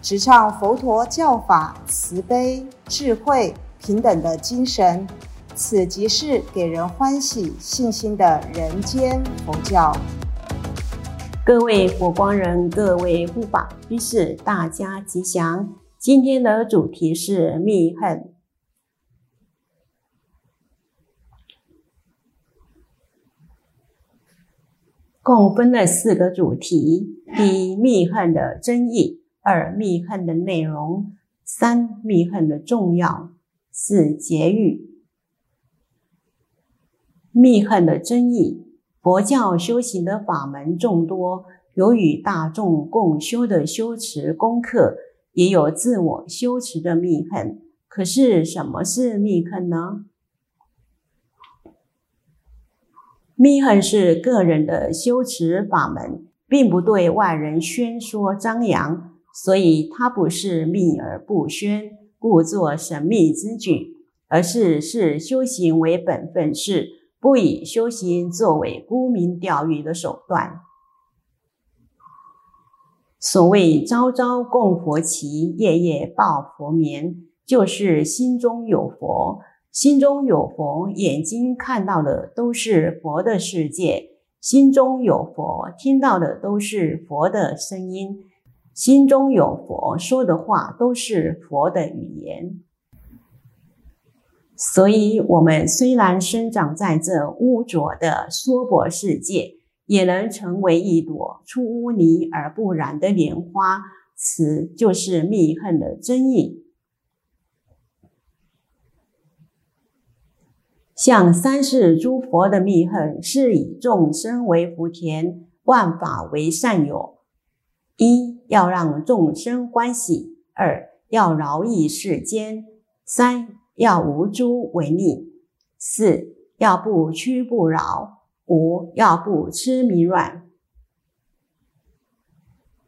直唱佛陀教法慈悲、智慧、平等的精神，此即是给人欢喜、信心的人间佛教。各位佛光人，各位护法居士，大家吉祥。今天的主题是密恨，共分了四个主题：第一，密恨的真义。二密恨的内容，三密恨的重要，四结语。密恨的真义，佛教修行的法门众多，有与大众共修的修持功课，也有自我修持的密恨。可是什么是密恨呢？密恨是个人的修持法门，并不对外人宣说张扬。所以它不是秘而不宣，故作神秘之举，而是视修行为本分事，不以修行作为沽名钓誉的手段。所谓朝朝供佛旗，夜夜抱佛眠，就是心中有佛，心中有佛，眼睛看到的都是佛的世界；心中有佛，听到的都是佛的声音。心中有佛，说的话都是佛的语言。所以，我们虽然生长在这污浊的娑婆世界，也能成为一朵出污泥而不染的莲花。此就是密恨的真意。像三世诸佛的密恨，是以众生为福田，万法为善友。一。要让众生欢喜，二要饶益世间，三要无诸为逆，四要不屈不饶，五要不痴迷软，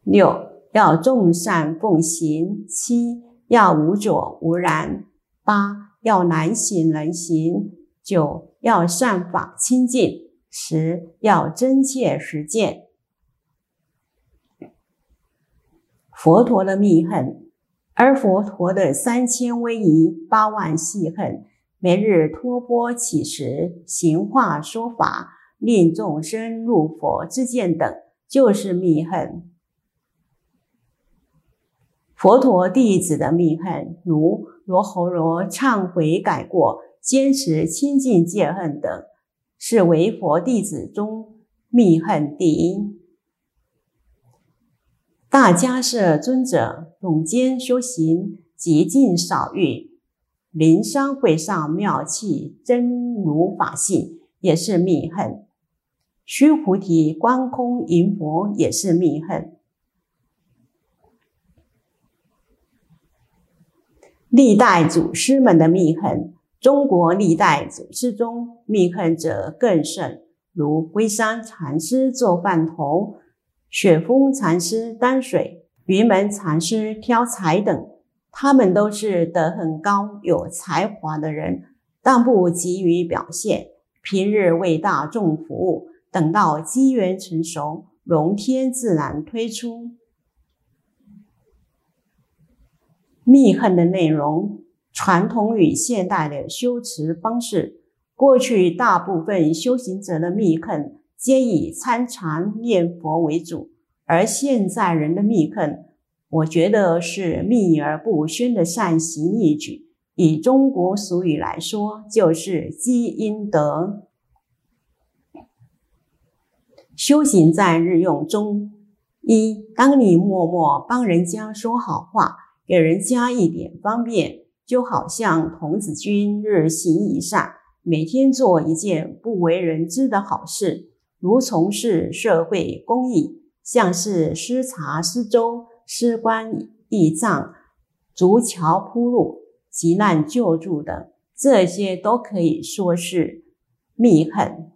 六要众善奉行，七要无浊无染，八要难行能行，九要善法清净，十要真切实践。佛陀的密恨，而佛陀的三千威仪、八万细恨，每日托钵乞食、行化说法、令众生入佛之见等，就是密恨。佛陀弟子的密恨，如罗侯罗忏悔改过、坚持清净戒恨等，是为佛弟子中密恨第一。大家是尊者总监修行极尽少欲，灵山会上妙器真如法性也是密恨；须菩提观空迎佛也是密恨。历代祖师们的密恨，中国历代祖师中密恨者更甚，如龟山禅师做饭童。雪峰禅师担水，云门禅师挑柴等，他们都是德很高、有才华的人，但不急于表现，平日为大众服务，等到机缘成熟，龙天自然推出。密恨的内容，传统与现代的修持方式，过去大部分修行者的密恨。皆以参禅念佛为主，而现在人的密恨，我觉得是秘而不宣的善行义举。以中国俗语来说，就是积阴德。修行在日用中，一，当你默默帮人家说好话，给人家一点方便，就好像童子军日行一善，每天做一件不为人知的好事。如从事社会公益，像是施茶、施粥、施棺、义葬，竹桥铺路、急难救助等，这些都可以说是密恨。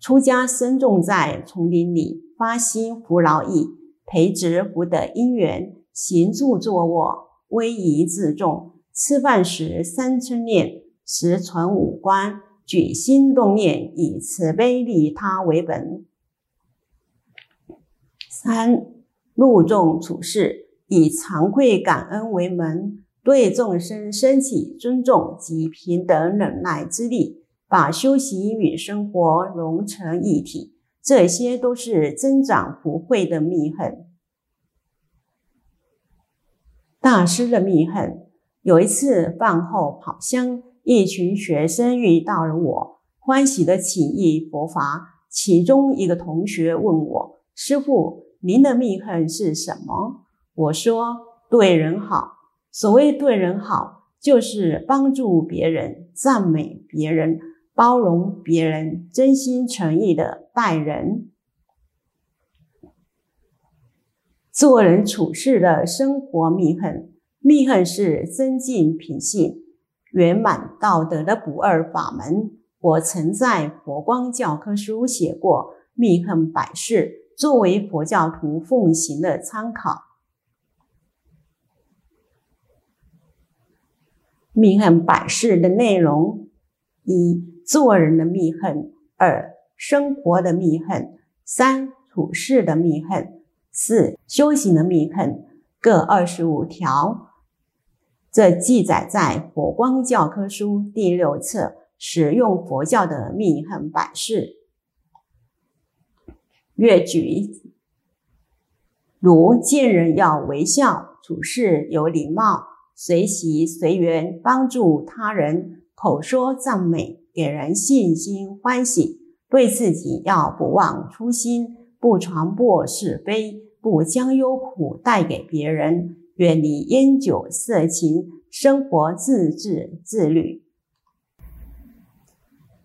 出家僧众在丛林里发心扶劳役，培植福德因缘，行住坐卧，威仪自重。吃饭时三称念，食存五观，举心动念以慈悲利他为本。三入众处事以惭愧感恩为门，对众生升起尊重及平等忍耐之力，把修行与生活融成一体，这些都是增长福慧的密恨。大师的密恨。有一次饭后跑香，一群学生遇到了我，欢喜的请益佛法。其中一个同学问我：“师傅，您的密恨是什么？”我说：“对人好。所谓对人好，就是帮助别人、赞美别人、包容别人、真心诚意的待人，做人处事的生活密恨。”密恨是增进品性、圆满道德的不二法门。我曾在佛光教科书写过《密恨百事》，作为佛教徒奉行的参考。密恨百事的内容：一、做人的密恨；二、生活的密恨；三、处事的密恨；四、修行的密恨，各二十五条。这记载在《佛光教科书》第六册《使用佛教的命恒百事》。越举如见人要微笑，处事有礼貌，随喜随缘，帮助他人，口说赞美，给人信心欢喜。对自己要不忘初心，不传播是非，不将忧苦带给别人。远离烟酒色情，生活自治自律。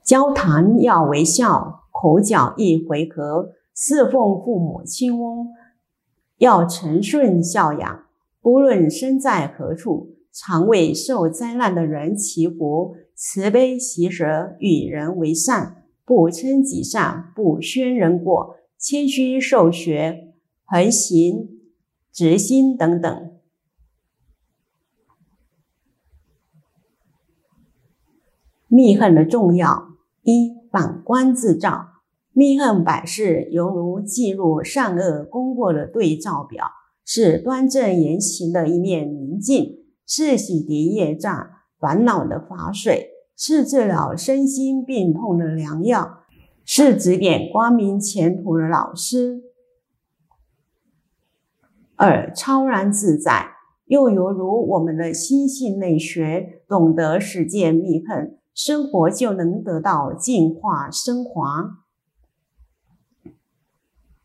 交谈要微笑，口角易回合。侍奉父母亲翁要诚顺孝养。不论身在何处，常为受灾难的人祈福，慈悲喜舍，与人为善，不称己善，不宣人过，谦虚受学，恒行直心等等。密恨的重要一反观自照，密恨百事犹如记录善恶功过的对照表，是端正言行的一面明镜，是洗涤业障烦恼的法水，是治疗身心病痛的良药，是指点光明前途的老师。二超然自在，又犹如我们的心性内学，懂得实践密恨。生活就能得到净化升华。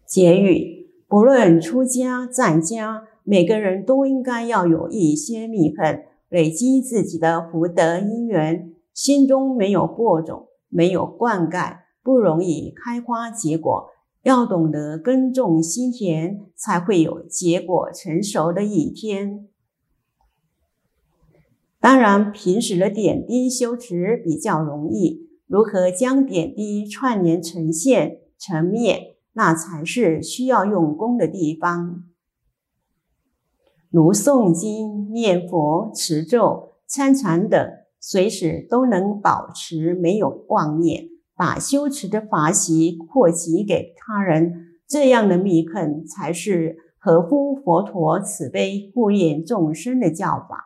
结语：不论出家在家，每个人都应该要有一些密恨，累积自己的福德因缘。心中没有播种，没有灌溉，不容易开花结果。要懂得耕种心田，才会有结果成熟的一天。当然，平时的点滴修持比较容易，如何将点滴串联成线成面，那才是需要用功的地方。如诵经、念佛、持咒、参禅等，随时都能保持没有妄念，把修持的法习扩及给他人，这样的密恨才是合乎佛陀慈悲护念众生的教法。